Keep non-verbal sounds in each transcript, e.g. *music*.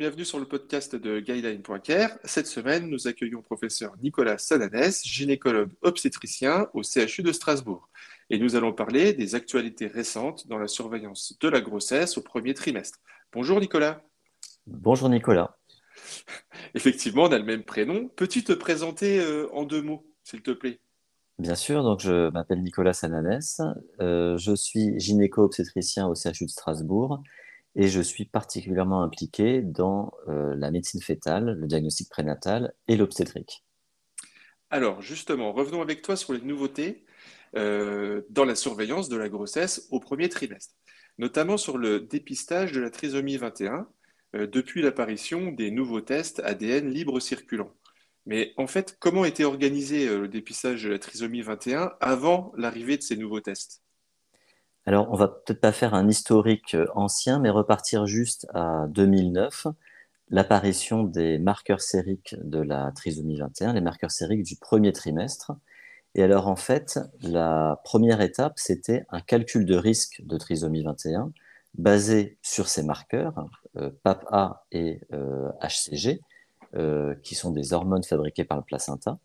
bienvenue sur le podcast de Guideline.care. Cette semaine, nous accueillons professeur Nicolas Sananès, gynécologue obstétricien au CHU de Strasbourg. Et nous allons parler des actualités récentes dans la surveillance de la grossesse au premier trimestre. Bonjour Nicolas. Bonjour Nicolas. *laughs* Effectivement, on a le même prénom. Peux-tu te présenter euh, en deux mots, s'il te plaît? Bien sûr, donc je m'appelle Nicolas Sananès, euh, je suis gynéco-obstétricien au CHU de Strasbourg et je suis particulièrement impliqué dans euh, la médecine fétale, le diagnostic prénatal et l'obstétrique. Alors justement, revenons avec toi sur les nouveautés euh, dans la surveillance de la grossesse au premier trimestre, notamment sur le dépistage de la trisomie 21 euh, depuis l'apparition des nouveaux tests ADN libre circulant. Mais en fait, comment était organisé le dépistage de la trisomie 21 avant l'arrivée de ces nouveaux tests? Alors, on va peut-être pas faire un historique euh, ancien, mais repartir juste à 2009, l'apparition des marqueurs sériques de la trisomie 21, les marqueurs sériques du premier trimestre. Et alors, en fait, la première étape, c'était un calcul de risque de trisomie 21 basé sur ces marqueurs, euh, PAPA et HCG, euh, qui sont des hormones fabriquées par le placenta.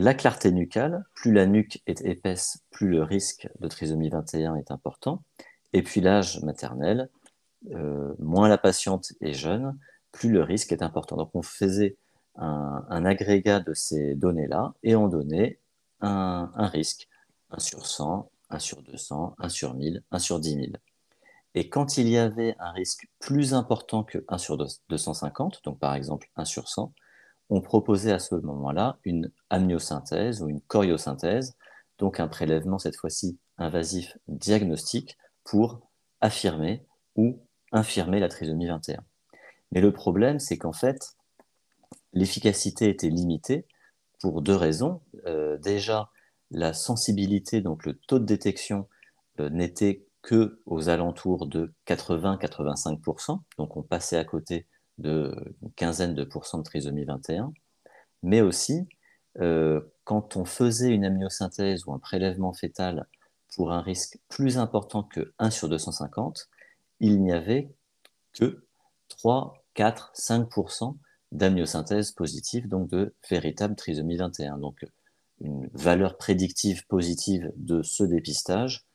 La clarté nucale, plus la nuque est épaisse, plus le risque de trisomie 21 est important. Et puis l'âge maternel, euh, moins la patiente est jeune, plus le risque est important. Donc on faisait un, agrégat de ces données-là et on donnait un, risque, 1 sur 100, 1 sur 200, 1 sur 1000, 1 sur 10 000. Et quand il y avait un risque plus important que 1 sur 250, donc par exemple 1 sur 100, on proposait à ce moment-là une amniosynthèse ou une choriosynthèse, donc un prélèvement cette fois-ci invasif diagnostique pour affirmer ou infirmer la trisomie 21. Mais le problème, c'est qu'en fait, l'efficacité était limitée pour deux raisons. Euh, déjà, la sensibilité, donc le taux de détection, euh, n'était que aux alentours de 80-85%, donc on passait à côté de une quinzaine de pourcents de trisomie 21, mais aussi euh, quand on faisait une amniosynthèse ou un prélèvement fœtal pour un risque plus important que 1 sur 250, il n'y avait que 3, 4, 5% d'amniosynthèse positive, donc de véritable trisomie 21. Donc une valeur prédictive positive de ce dépistage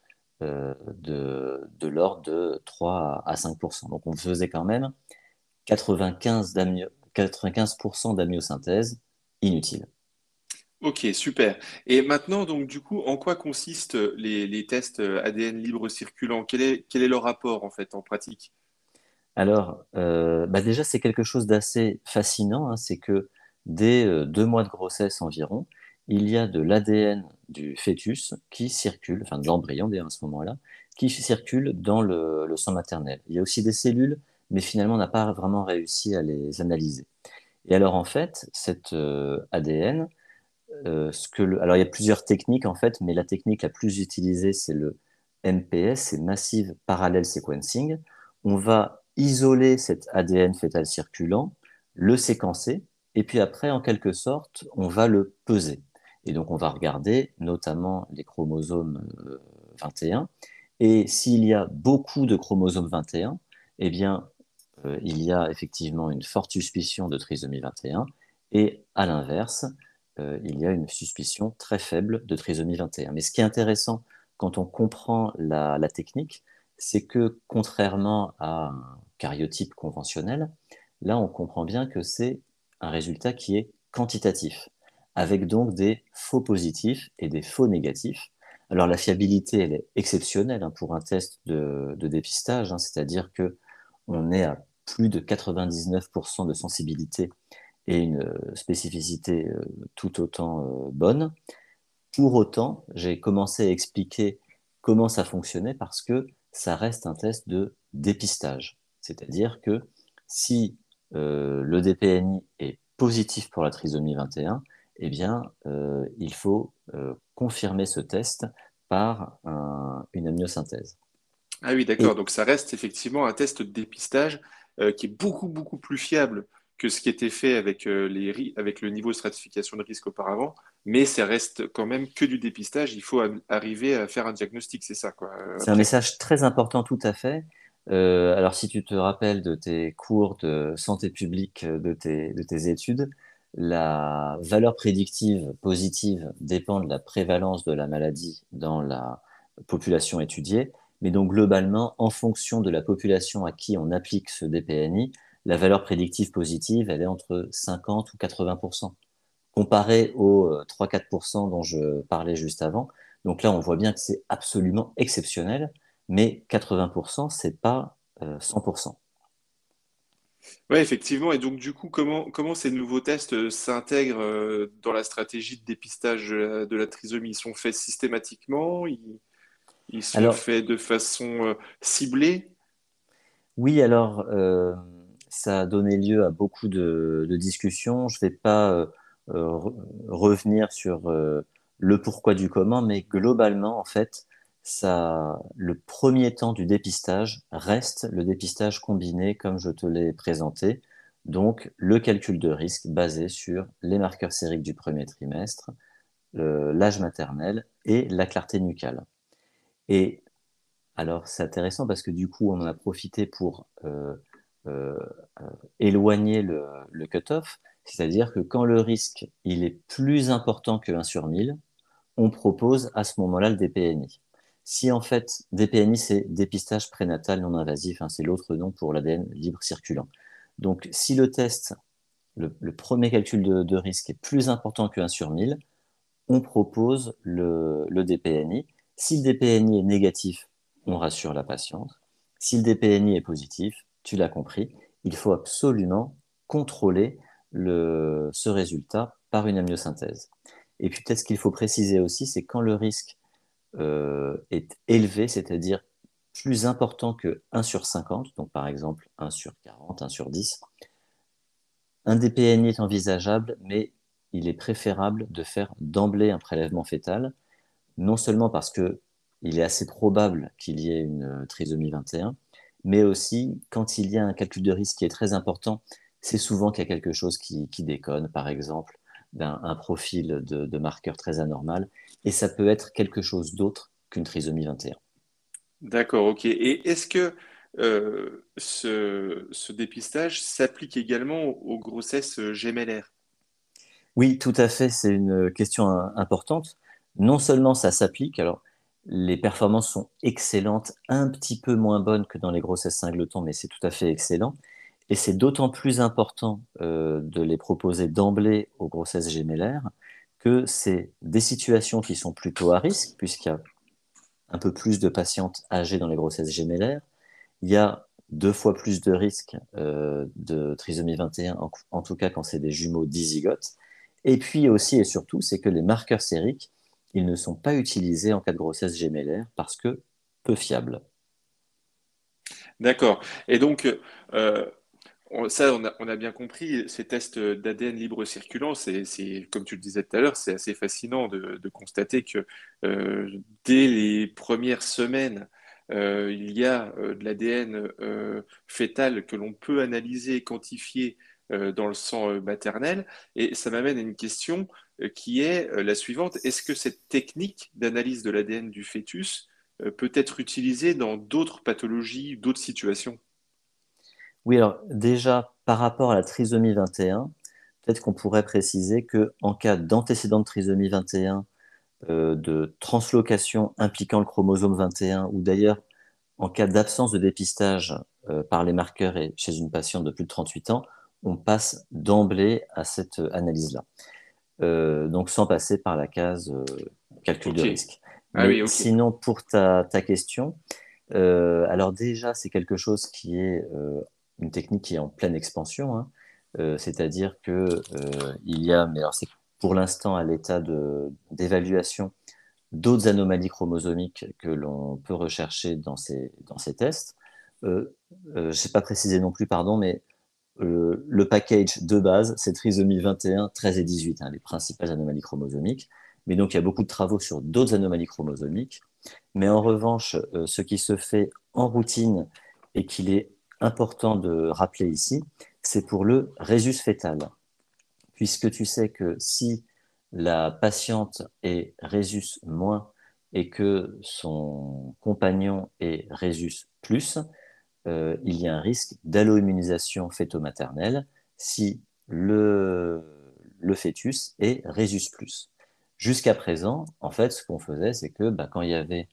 euh, de, de l'ordre de 3 à 5%. Donc on faisait quand même 95%, d'amyosynthèse inutile. Ok, super. Et maintenant, donc, du coup, en quoi consistent les, tests ADN libre circulant? Quel est, quel est, leur rapport, en fait, en pratique? Alors, euh, bah déjà, c'est quelque chose d'assez fascinant. Hein. c'est que dès euh, deux mois de grossesse environ, il y a de l'ADN du fœtus qui circule, enfin de l'embryon d'ailleurs à ce moment-là, qui circule dans le, le sang maternel. Il y a aussi des cellules mais finalement on n'a pas vraiment réussi à les analyser. Et alors en fait, cet euh, ADN, euh, alors il y a plusieurs techniques en fait, mais la technique la plus utilisée c'est le MPS, c'est Massive Parallel Sequencing. On va isoler cet ADN fœtal circulant, le séquencer, et puis après, en quelque sorte, on va le peser. Et donc on va regarder notamment les chromosomes 21. Euh, et s'il y a beaucoup de chromosomes 21, eh bien, euh, il y a effectivement une forte suspicion de trisomie 21 et à l'inverse, euh, il y a une suspicion très faible de trisomie 21. Mais ce qui est intéressant quand on comprend la, technique, c'est que contrairement à un cariotype conventionnel, là on comprend bien que c'est un résultat qui est quantitatif, avec donc des faux positifs et des faux négatifs. Alors la fiabilité, elle est exceptionnelle hein, pour un test de, dépistage, hein, c'est-à-dire que on est à plus de 99% de sensibilité et une euh, spécificité euh, tout autant euh, bonne. Pour autant, j'ai commencé à expliquer comment ça fonctionnait parce que ça reste un test de dépistage. C'est-à-dire que si le DPNI est positif pour la trisomie 21, eh bien, il faut confirmer ce test par une amniosynthèse. Ah oui, d'accord. Donc ça reste effectivement un test de dépistage euh, qui est beaucoup, beaucoup plus fiable que ce qui était fait avec, euh, les, avec le niveau de stratification de risque auparavant, mais ça reste quand même que du dépistage. Il faut arriver à faire un diagnostic, c'est ça. C'est un message très important, tout à fait. Euh, alors, si tu te rappelles de tes cours de santé publique, de tes, de tes études, la valeur prédictive positive dépend de la prévalence de la maladie dans la population étudiée. Mais donc, globalement, en fonction de la population à qui on applique ce DPNI, la valeur prédictive positive, elle est entre 50 ou 80% comparé aux 3-4% dont je parlais juste avant. Donc là, on voit bien que c'est absolument exceptionnel, mais 80% c'est pas 100% euh, oui, effectivement. Et donc, du coup, comment, ces nouveaux tests euh, s'intègrent euh, dans la stratégie de dépistage de la, trisomie? Ils sont faits systématiquement? Ils sont Alors, faits de façon euh, ciblée? oui, alors, ça a donné lieu à beaucoup de, de discussions. Je ne vais pas re- revenir sur le pourquoi du comment, mais globalement, en fait, ça, le premier temps du dépistage reste le dépistage combiné comme je te l'ai présenté. Donc, le calcul de risque basé sur les marqueurs sériques du premier trimestre, l'âge maternel et la clarté nucale. Et alors, c'est intéressant parce que du coup, on en a profité pour euh, euh, euh, éloigner le, le cut-off, c'est-à-dire que quand le risque il est plus important que 1 sur 1000, on propose à ce moment-là le DPNI. Si en fait, DPNI, c'est dépistage prénatal non invasif, hein, c'est l'autre nom pour l'ADN libre circulant. Donc, si le test, le, premier calcul de, risque est plus important que 1 sur 1000, on propose le, le DPNI. Si le DPNI est négatif, on rassure la patiente. Si le DPNI est positif, tu l'as compris, il faut absolument contrôler le, ce résultat par une amniosynthèse. Et puis peut-être ce qu'il faut préciser aussi, c'est quand le risque euh, est élevé, c'est-à-dire plus important que 1 sur 50, donc par exemple 1 sur 40, 1 sur 10, un DPNI est envisageable, mais il est préférable de faire d'emblée un prélèvement fœtal, non seulement parce que il est assez probable qu'il y ait une trisomie 21, mais aussi quand il y a un calcul de risque qui est très important, c'est souvent qu'il y a quelque chose qui, qui déconne, par exemple un profil de, de, marqueur très anormal, et ça peut être quelque chose d'autre qu'une trisomie 21. D'accord, ok. Et est-ce que euh, ce, ce, dépistage s'applique également aux grossesses gémellaires? Oui, tout à fait, c'est une question importante. Non seulement ça s'applique, alors les performances sont excellentes, un petit peu moins bonnes que dans les grossesses singletons, mais c'est tout à fait excellent. Et c'est d'autant plus important euh, de les proposer d'emblée aux grossesses gémellaires que c'est des situations qui sont plutôt à risque, puisqu'il y a un peu plus de patientes âgées dans les grossesses gémellaires. Il y a deux fois plus de risques euh, de trisomie 21, en, en tout cas quand c'est des jumeaux dizygotes. Et puis aussi et surtout, c'est que les marqueurs sériques, ils ne sont pas utilisés en cas de grossesse gémellaire parce que peu fiables. D'accord. Et donc, euh, ça, on a, bien compris, ces tests d'ADN libre circulant, c'est, comme tu le disais tout à l'heure, c'est assez fascinant de, constater que euh, dès les premières semaines, euh, il y a de l'ADN fœtal que l'on peut analyser, quantifier dans le sang maternel. Et ça m'amène à une question qui est la suivante. Est-ce que cette technique d'analyse de l'ADN du fœtus peut être utilisée dans d'autres pathologies, d'autres situations? Oui, alors déjà, par rapport à la trisomie 21, peut-être qu'on pourrait préciser que en cas d'antécédent de trisomie 21, euh, de translocation impliquant le chromosome 21, ou d'ailleurs en cas d'absence de dépistage euh, par les marqueurs et chez une patiente de plus de 38 ans, on passe d'emblée à cette analyse-là. Euh, donc sans passer par la case calcul de risque. Ah sinon, pour ta, ta question, alors déjà, c'est quelque chose qui est une technique qui est en pleine expansion, hein. euh, c'est-à-dire que euh, il y a, mais alors c'est pour l'instant à l'état d'évaluation d'autres anomalies chromosomiques que l'on peut rechercher dans ces, dans ces tests. Euh, je n'ai pas précisé non plus, pardon, mais le package de base, c'est trisomie 21, 13 et 18, hein, les principales anomalies chromosomiques. Mais donc, il y a beaucoup de travaux sur d'autres anomalies chromosomiques. Mais en revanche, ce qui se fait en routine et qu'il est important de rappeler ici, c'est pour le résus fœtal. Puisque tu sais que si la patiente est résus moins et que son compagnon est résus plus, il y a un risque d'alloimmunisation fœto-maternelle si le, le fœtus est Rhésus+. Jusqu'à présent, en fait, ce qu'on faisait, c'est que bah, quand il y avait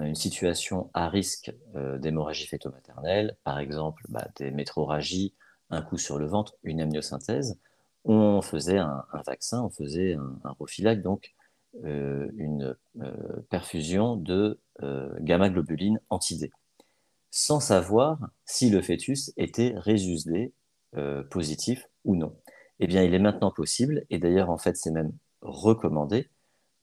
une situation à risque euh, d'hémorragie fœto-maternelle, par exemple bah, des métroragies, un coup sur le ventre, une amniosynthèse, on faisait un, vaccin, on faisait un, un donc euh, une euh, perfusion de gamma-globuline anti-D, sans savoir si le fœtus était résusdé positif ou non. Eh bien, il est maintenant possible, et d'ailleurs, en fait, c'est même recommandé,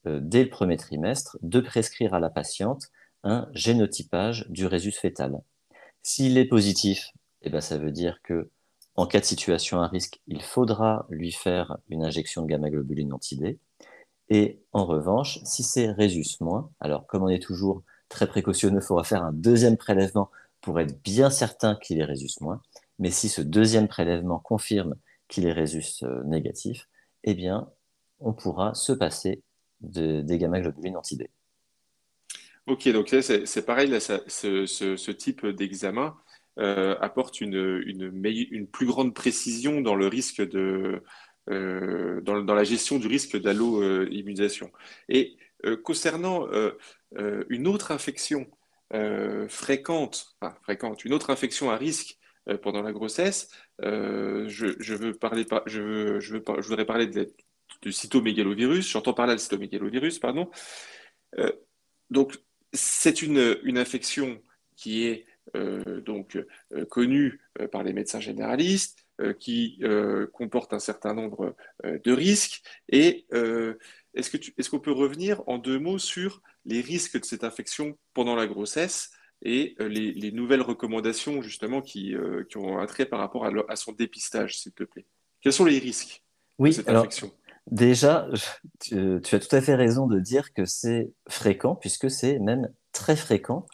dès le premier trimestre, de prescrire à la patiente un génotypage du résus fœtal. S'il est positif, eh ben, ça veut dire que en cas de situation à risque, il faudra lui faire une injection de gamma-globuline anti-D. Et en revanche, si c'est résus moins, alors comme on est toujours très précautionneux, il faudra faire un deuxième prélèvement pour être bien certain qu'il est résus moins. Mais si ce deuxième prélèvement confirme qu'il est résus euh, négatif, eh bien, on pourra se passer de, des gamma-globulines anti-D. Ok, donc c'est pareil, ce, type d'examen euh, apporte une, une, plus grande précision dans le risque de, euh, dans, la gestion du risque d'allo-immunisation. Et concernant une autre infection fréquente, fréquente, une autre infection à risque pendant la grossesse, je, veux parler, je, je, voudrais parler de, du cytomégalovirus. J'entends parler du cytomégalovirus, pardon. donc, c'est une, infection qui est euh, donc euh, connue euh, par les médecins généralistes, qui comporte un certain nombre de risques. Et est-ce qu'on peut revenir en deux mots sur les risques de cette infection pendant la grossesse et les, nouvelles recommandations justement qui, ont un trait par rapport à, son dépistage, s'il te plaît? Quels sont les risques de cette infection? Déjà, tu, as tout à fait raison de dire que c'est fréquent, puisque c'est même très fréquent.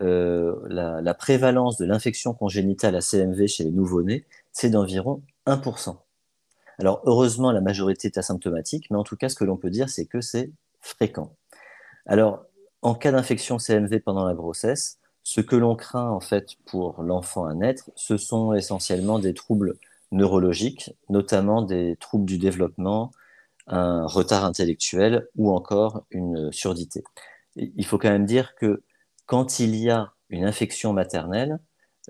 Euh, la, prévalence de l'infection congénitale à CMV chez les nouveau-nés, c'est d'environ 1%. Alors, heureusement, la majorité est asymptomatique, mais en tout cas, ce que l'on peut dire, c'est que c'est fréquent. Alors, en cas d'infection CMV pendant la grossesse, ce que l'on craint en fait pour l'enfant à naître, ce sont essentiellement des troubles neurologiques, notamment des troubles du développement, un retard intellectuel ou encore une surdité. Il faut quand même dire que quand il y a une infection maternelle,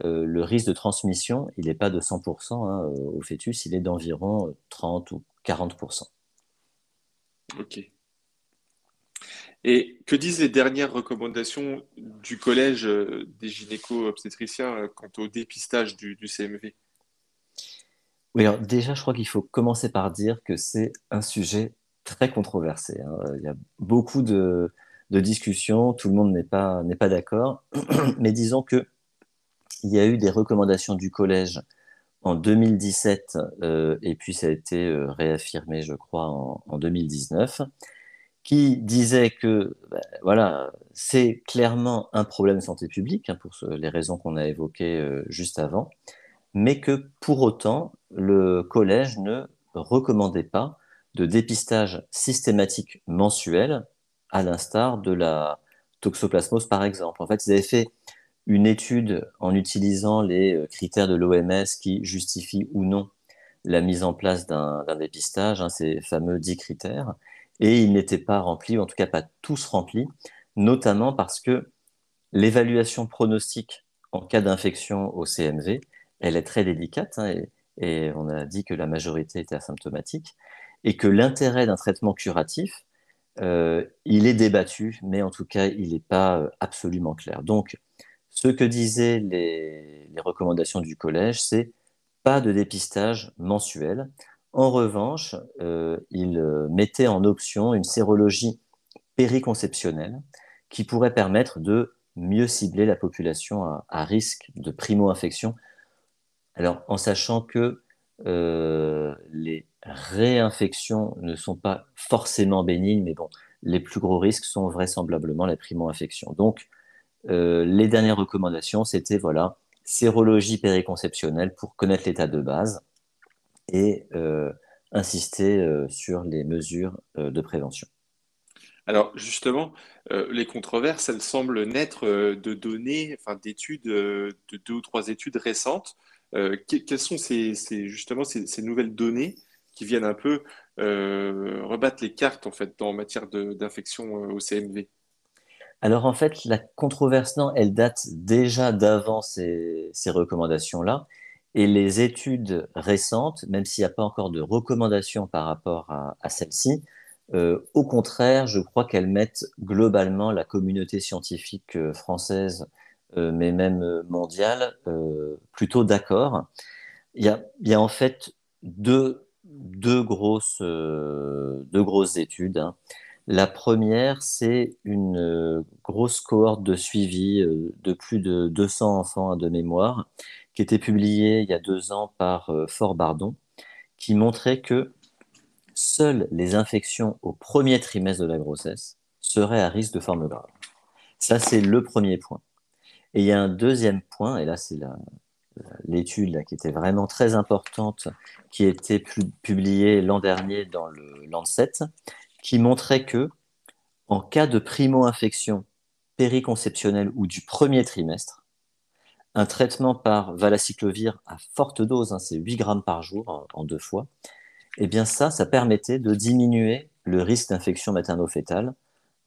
euh, le risque de transmission, il n'est pas de 100% hein, au fœtus, il est d'environ 30 ou 40%. Ok. Et que disent les dernières recommandations du collège euh, des gynéco-obstétriciens euh, quant au dépistage du CMV oui, alors déjà, je crois qu'il faut commencer par dire que c'est un sujet très controversé. Hein. Il y a beaucoup de, discussions, tout le monde n'est pas, n'est pas d'accord, *clears throat* mais disons que il y a eu des recommandations du collège en 2017 euh, et puis ça a été euh, réaffirmé, je crois, en, 2019, qui disaient que ben, voilà, c'est clairement un problème de santé publique hein, pour les raisons qu'on a évoquées euh, juste avant, mais que pour autant, le collège ne recommandait pas de dépistage systématique mensuel, à l'instar de la toxoplasmose par exemple. En fait, ils avaient fait une étude en utilisant les euh, critères de l'OMS qui justifient ou non la mise en place d'un dépistage, hein, ces fameux 10 critères, et ils n'étaient pas remplis, ou en tout cas pas tous remplis, notamment parce que l'évaluation pronostique en cas d'infection au CMV, elle est très délicate, hein, et, on a dit que la majorité était asymptomatique, et que l'intérêt d'un traitement curatif, euh, il est débattu, mais en tout cas, il n'est pas euh, absolument clair. Donc, ce que disaient les, recommandations du collège, c'est pas de dépistage mensuel. En revanche, euh, il mettait en option une sérologie périconceptionnelle qui pourrait permettre de mieux cibler la population à, risque de primo-infection alors, en sachant que euh, les réinfections ne sont pas forcément bénignes, mais bon, les plus gros risques sont vraisemblablement les primo-infections. Donc, euh, les dernières recommandations, c'était voilà, sérologie périconceptionnelle pour connaître l'état de base et euh, insister sur les mesures de prévention. Alors justement, euh, les controverses, elles semblent naître euh, de données, enfin d'études, euh, de deux ou trois études récentes. Euh, que- quelles sont ces, justement ces, nouvelles données qui viennent un peu euh, rebattre les cartes en fait en matière d'infection au CMV? Alors en fait, la controverse, non, elle date déjà d'avant ces, recommandations-là. Et les études récentes, même s'il n'y a pas encore de recommandations par rapport à, celles-ci, euh, au contraire, je crois qu'elles mettent globalement la communauté scientifique euh, française, euh, mais même mondiale, plutôt d'accord. Il y a, en fait deux, deux grosses, deux grosses études. hein. La première, c'est une euh, grosse cohorte de suivi euh, de plus de 200 enfants de mémoire, qui était publiée il y a deux ans par euh, Fort Bardon, qui montrait que seules les infections au premier trimestre de la grossesse seraient à risque de forme grave. Ça, c'est le premier point. Et il y a un deuxième point, et là, c'est l'étude qui était vraiment très importante, qui a été pu- publiée l'an dernier dans le Lancet, qui montrait que en cas de primo-infection périconceptionnelle ou du premier trimestre, un traitement par valacyclovir à forte dose, hein, c'est 8 grammes par jour en, deux fois, eh bien ça, permettait de diminuer le risque d'infection materno-fétale.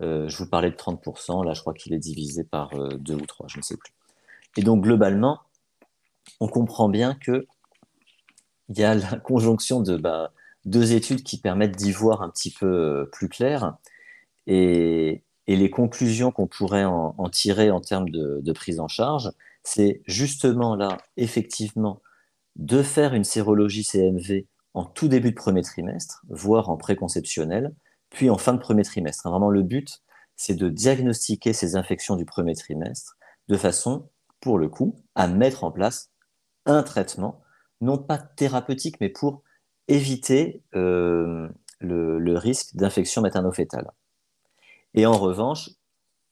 Euh, je vous parlais de 30%, là je crois qu'il est divisé par euh, deux ou trois, je ne sais plus. Et donc globalement, on comprend bien que il y a la *laughs* conjonction de bah, deux études qui permettent d'y voir un petit peu euh, plus clair et, les conclusions qu'on pourrait en, tirer en termes de, de prise en charge, c'est justement là, effectivement, de faire une sérologie CMV en tout début de premier trimestre, voire en préconceptionnel, puis en fin de premier trimestre. Vraiment, le but, c'est de diagnostiquer ces infections du premier trimestre de façon, pour le coup, à mettre en place un traitement, non pas thérapeutique, mais pour éviter euh, le, risque d'infection materno-fétale. Et en revanche,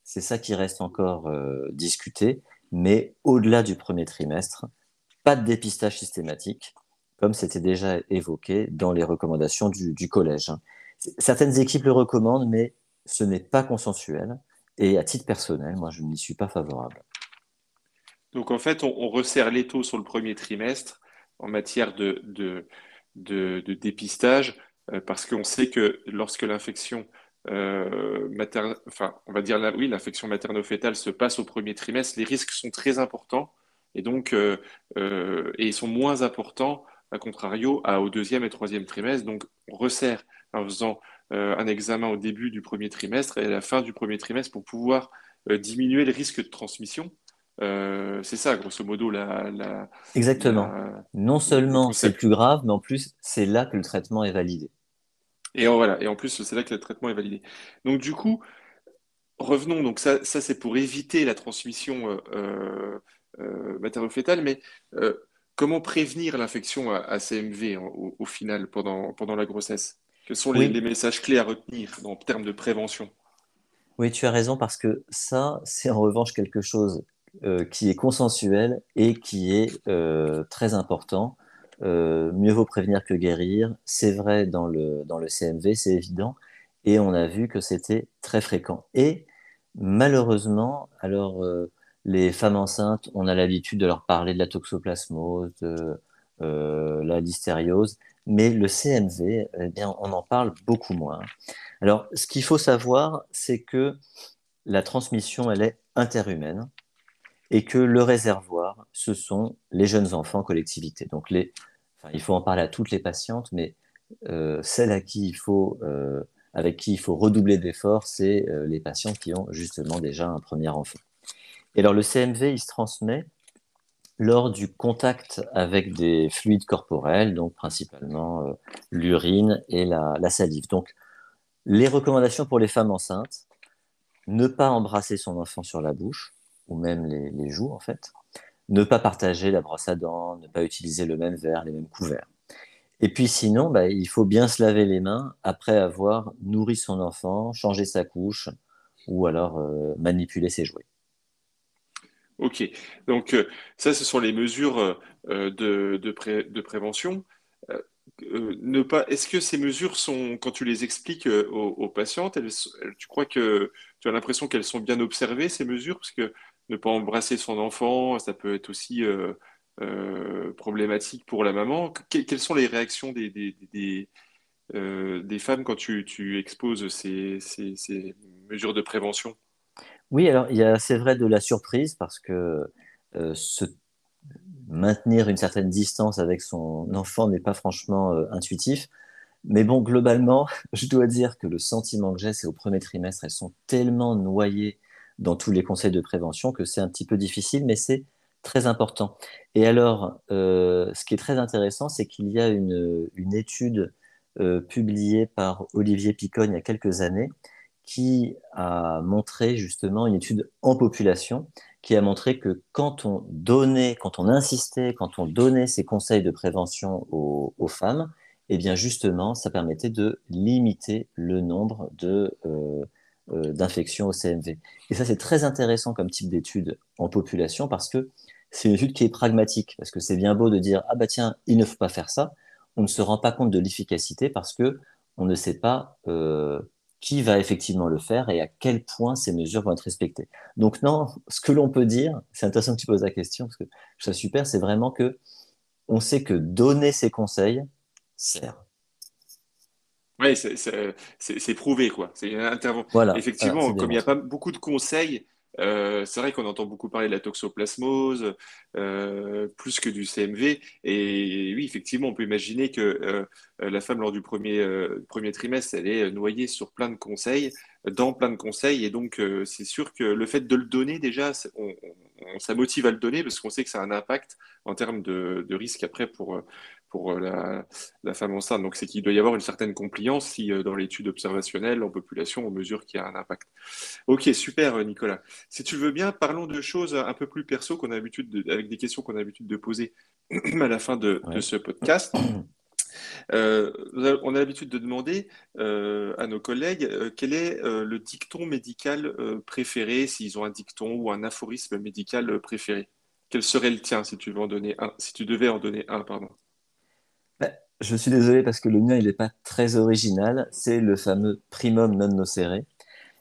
c'est ça qui reste encore euh, discuté, mais au-delà du premier trimestre, pas de dépistage systématique, comme c'était déjà évoqué dans les recommandations du, collège. Certaines équipes le recommandent, mais ce n'est pas consensuel. Et à titre personnel, moi, je n'y suis pas favorable. Donc en fait, on, resserre l'étau sur le premier trimestre en matière de, de, dépistage, euh, parce qu'on sait que lorsque l'infection euh, va dire oui, l'infection materno-fétale se passe au premier trimestre, les risques sont très importants et donc euh, euh, et ils sont moins importants, à contrario, à, au deuxième et troisième trimestre. Donc on resserre en faisant un examen au début du premier trimestre et à la fin du premier trimestre pour pouvoir diminuer le risque de transmission. Euh, c'est ça, grosso modo, la, la, Exactement. la- Non le, le seulement c'est plus grave, mais en plus, c'est là que le traitement est validé. Et en, voilà. Et en plus, c'est là que le traitement est validé. Donc, du coup, revenons. Donc, ça, ça c'est pour éviter la transmission euh, euh, euh. Mais euh, comment prévenir l'infection à, à CMV en- au, au final pendant, pendant la grossesse? Quels sont les, messages clés à retenir en termes de prévention? oui, tu as raison parce que ça, c'est en revanche quelque chose qui est consensuel et qui est euh, très important. Euh, mieux vaut prévenir que guérir. C'est vrai dans le, dans le CMV, c'est évident. Et on a vu que c'était très fréquent. Et malheureusement, alors euh, les femmes enceintes, on a l'habitude de leur parler de la toxoplasmose, de euh, la listériose, mais le CMV, eh bien, on en parle beaucoup moins. Alors, ce qu'il faut savoir, c'est que la transmission, elle est interhumaine et que le réservoir, ce sont les jeunes enfants en collectivité. Donc, il faut en parler à toutes les patientes, mais euh, celles à qui il faut, euh, avec qui il faut redoubler d'efforts, c'est euh, les patientes qui ont justement déjà un premier enfant. Et alors, le CMV, il se transmet lors du contact avec des fluides corporels, donc principalement l'urine et la, la salive. Donc, les recommandations pour les femmes enceintes, ne pas embrasser son enfant sur la bouche, ou même les, les joues en fait, ne pas partager la brosse à dents, ne pas utiliser le même verre, les mêmes couverts. Et puis sinon, bah, il faut bien se laver les mains après avoir nourri son enfant, changé sa couche, ou alors euh, manipuler ses jouets. Ok. Donc, euh, ça, ce sont les mesures euh, de, de, pré- de prévention. Euh, ne pas. Est-ce que ces mesures sont, quand tu les expliques euh, aux, patientes, tu crois que tu as l'impression qu'elles sont bien observées ces mesures, parce que ne pas embrasser son enfant, ça peut être aussi problématique pour la maman. quelles sont les réactions des, des, femmes quand tu, exposes ces, ces, mesures de prévention? Oui, alors il y a, c'est vrai, de la surprise parce que ce maintenir une certaine distance avec son enfant n'est pas franchement euh, intuitif. Mais bon, globalement, *laughs* je dois dire que le sentiment que j'ai, c'est au premier trimestre, elles sont tellement noyées dans tous les conseils de prévention que c'est un petit peu difficile, mais c'est très important. Et alors, euh, ce qui est très intéressant, c'est qu'il y a une, étude euh, publiée par Olivier Piconne il y a quelques années qui a montré justement une étude en population qui a montré que quand on donnait, quand on insistait, quand on donnait ces conseils de prévention aux, femmes, eh bien justement, ça permettait de limiter le nombre de, euh, euh, d'infections au CMV. Et ça, c'est très intéressant comme type d'étude en population parce que c'est une étude qui est pragmatique. Parce que c'est bien beau de dire ah bah tiens, il ne faut pas faire ça. On ne se rend pas compte de l'efficacité parce que on ne sait pas euh, qui va effectivement le faire et à quel point ces mesures vont être respectées. Donc non, ce que l'on peut dire, c'est intéressant que tu poses la question, parce que trouve super, c'est vraiment que on sait que donner ces conseils sert. Oui, c'est prouvé, quoi. C'est Voilà, Effectivement, comme il n'y a pas beaucoup de conseils, euh, c'est vrai qu'on entend beaucoup parler de la toxoplasmose, euh, plus que du CMV. Et oui, effectivement, on peut imaginer que euh, la femme, lors du premier, premier trimestre, elle est noyée sur plein de conseils, dans plein de conseils. Et donc, c'est sûr que le fait de le donner, déjà, on, ça motive à le donner parce qu'on sait que ça a un impact en termes de, de risque après pour, pour euh, la, femme enceinte. Donc, c'est qu'il doit y avoir une certaine compliance si, euh, dans l'étude observationnelle en population, on mesure qu'il y a un impact. Ok, super, euh, Nicolas. Si tu veux bien, parlons de choses un peu plus perso qu'on a l'habitude avec des questions qu'on a l'habitude de poser *clears throat* à la fin de, ce podcast. *clears throat* on a l'habitude de demander à nos collègues quel est le dicton médical préféré, s'ils ont un dicton ou un aphorisme médical préféré? Quel serait le tien si tu, veux en donner un, si tu devais en donner un pardon? Je suis désolé parce que le mien, il n'est pas très original. C'est le fameux primum non nocere.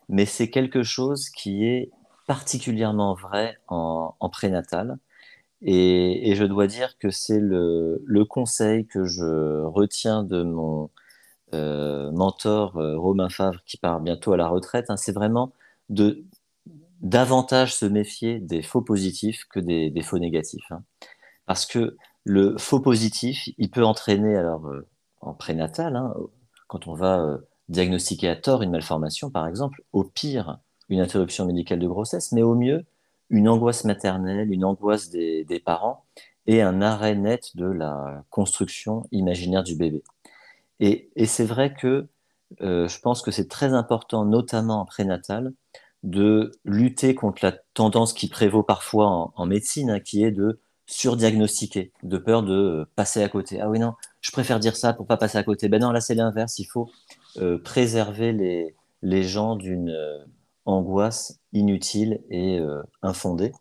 Mais c'est quelque chose qui est particulièrement vrai en, prénatal. Et, je dois dire que c'est le, conseil que je retiens de mon euh, mentor euh, Romain Favre qui part bientôt à la retraite. Hein. c'est vraiment de davantage se méfier des faux positifs que des, faux négatifs. Hein. Parce que le faux positif, il peut entraîner, alors euh, en prénatal, hein, quand on va euh, diagnostiquer à tort une malformation, par exemple, au pire, une interruption médicale de grossesse, mais au mieux, une angoisse maternelle, une angoisse des, parents et un arrêt net de la construction imaginaire du bébé. Et, c'est vrai que euh, je pense que c'est très important, notamment en prénatal, de lutter contre la tendance qui prévaut parfois en, médecine, hein, qui est de surdiagnostiquer, de peur de euh, passer à côté. Ah oui, non, je préfère dire ça pour pas passer à côté. Ben non, là, c'est l'inverse. Il faut euh, préserver les, les gens d'une euh, angoisse inutile et infondée.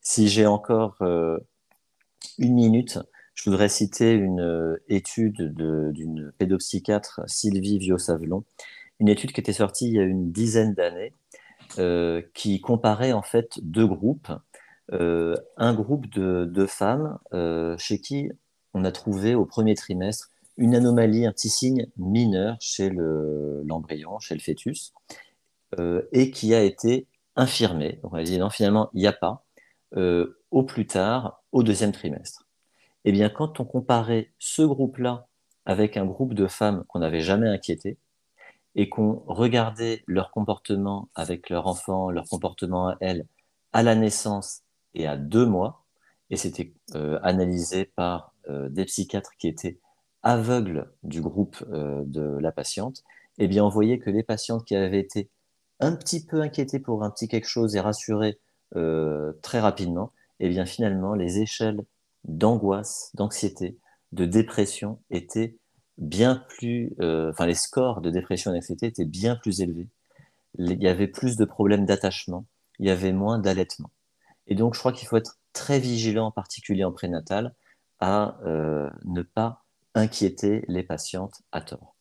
Si j'ai encore une minute, je voudrais citer une étude d'une pédopsychiatre, Sylvie Viau-Savelon, une étude qui était sortie il y a une dizaine d'années, qui comparait en fait deux groupes euh, un groupe de, femmes euh, chez qui on a trouvé au premier trimestre une anomalie, un petit signe mineur chez l'embryon, chez le fœtus, euh, et qui a été infirmé. On a dit non, finalement, il n'y a pas, au plus tard, au deuxième trimestre. Eh bien, quand on comparait ce groupe-là avec un groupe de femmes qu'on n'avait jamais inquiété, et qu'on regardait leur comportement avec leur enfant, leur comportement à elles, à la naissance et à deux mois, et c'était euh, analysé par euh, des psychiatres qui étaient aveugles du groupe euh, de la patiente, eh bien on voyait que les patientes qui avaient été un petit peu inquiétées pour un petit quelque chose et rassurées très rapidement, eh bien finalement les échelles d'angoisse, d'anxiété, de dépression étaient bien plus, enfin les scores de dépression et d'anxiété étaient bien plus élevés. Il y avait plus de problèmes d'attachement, il y avait moins d'allaitement. Et donc, je crois qu'il faut être très vigilant, en particulier en prénatal, à euh, ne pas inquiéter les patientes à tort.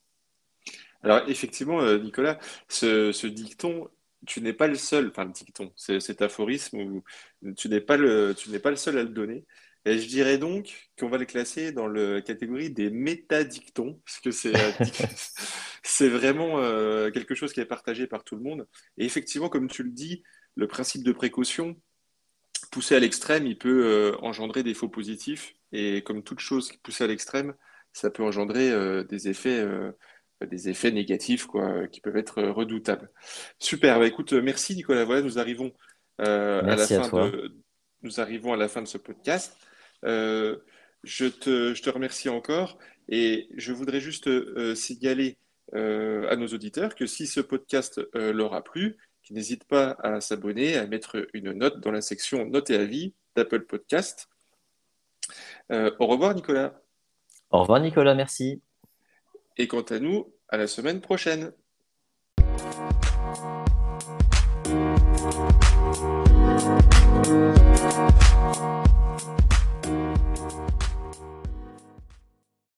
Alors effectivement, euh, Nicolas, ce, dicton, tu n'es pas le seul, enfin le dicton, c'est cet aphorisme où tu n'es pas le, tu pas le seul à le donner. Et je dirais donc qu'on va le classer dans la catégorie des métadictons, parce que c'est *laughs* c'est vraiment euh, quelque chose qui est partagé par tout le monde. Et effectivement, comme tu le dis, le principe de précaution, poussé à l'extrême, il peut euh, engendrer des faux positifs. Et comme toute chose poussée à l'extrême, ça peut engendrer euh, des effets des effets négatifs quoi, qui peuvent être redoutables. Super, bah, écoute, merci Nicolas. Voilà, nous arrivons à la fin de nous arrivons à la fin de ce podcast. Euh, je, te, je, te, remercie encore et je voudrais juste euh, signaler euh, à nos auditeurs que si ce podcast leur a plu, qu'ils n'hésitent pas à s'abonner, à mettre une note dans la section Notes et avis d'Apple Podcast. au revoir Nicolas. Au revoir Nicolas, merci. Et quant à nous, à la semaine prochaine.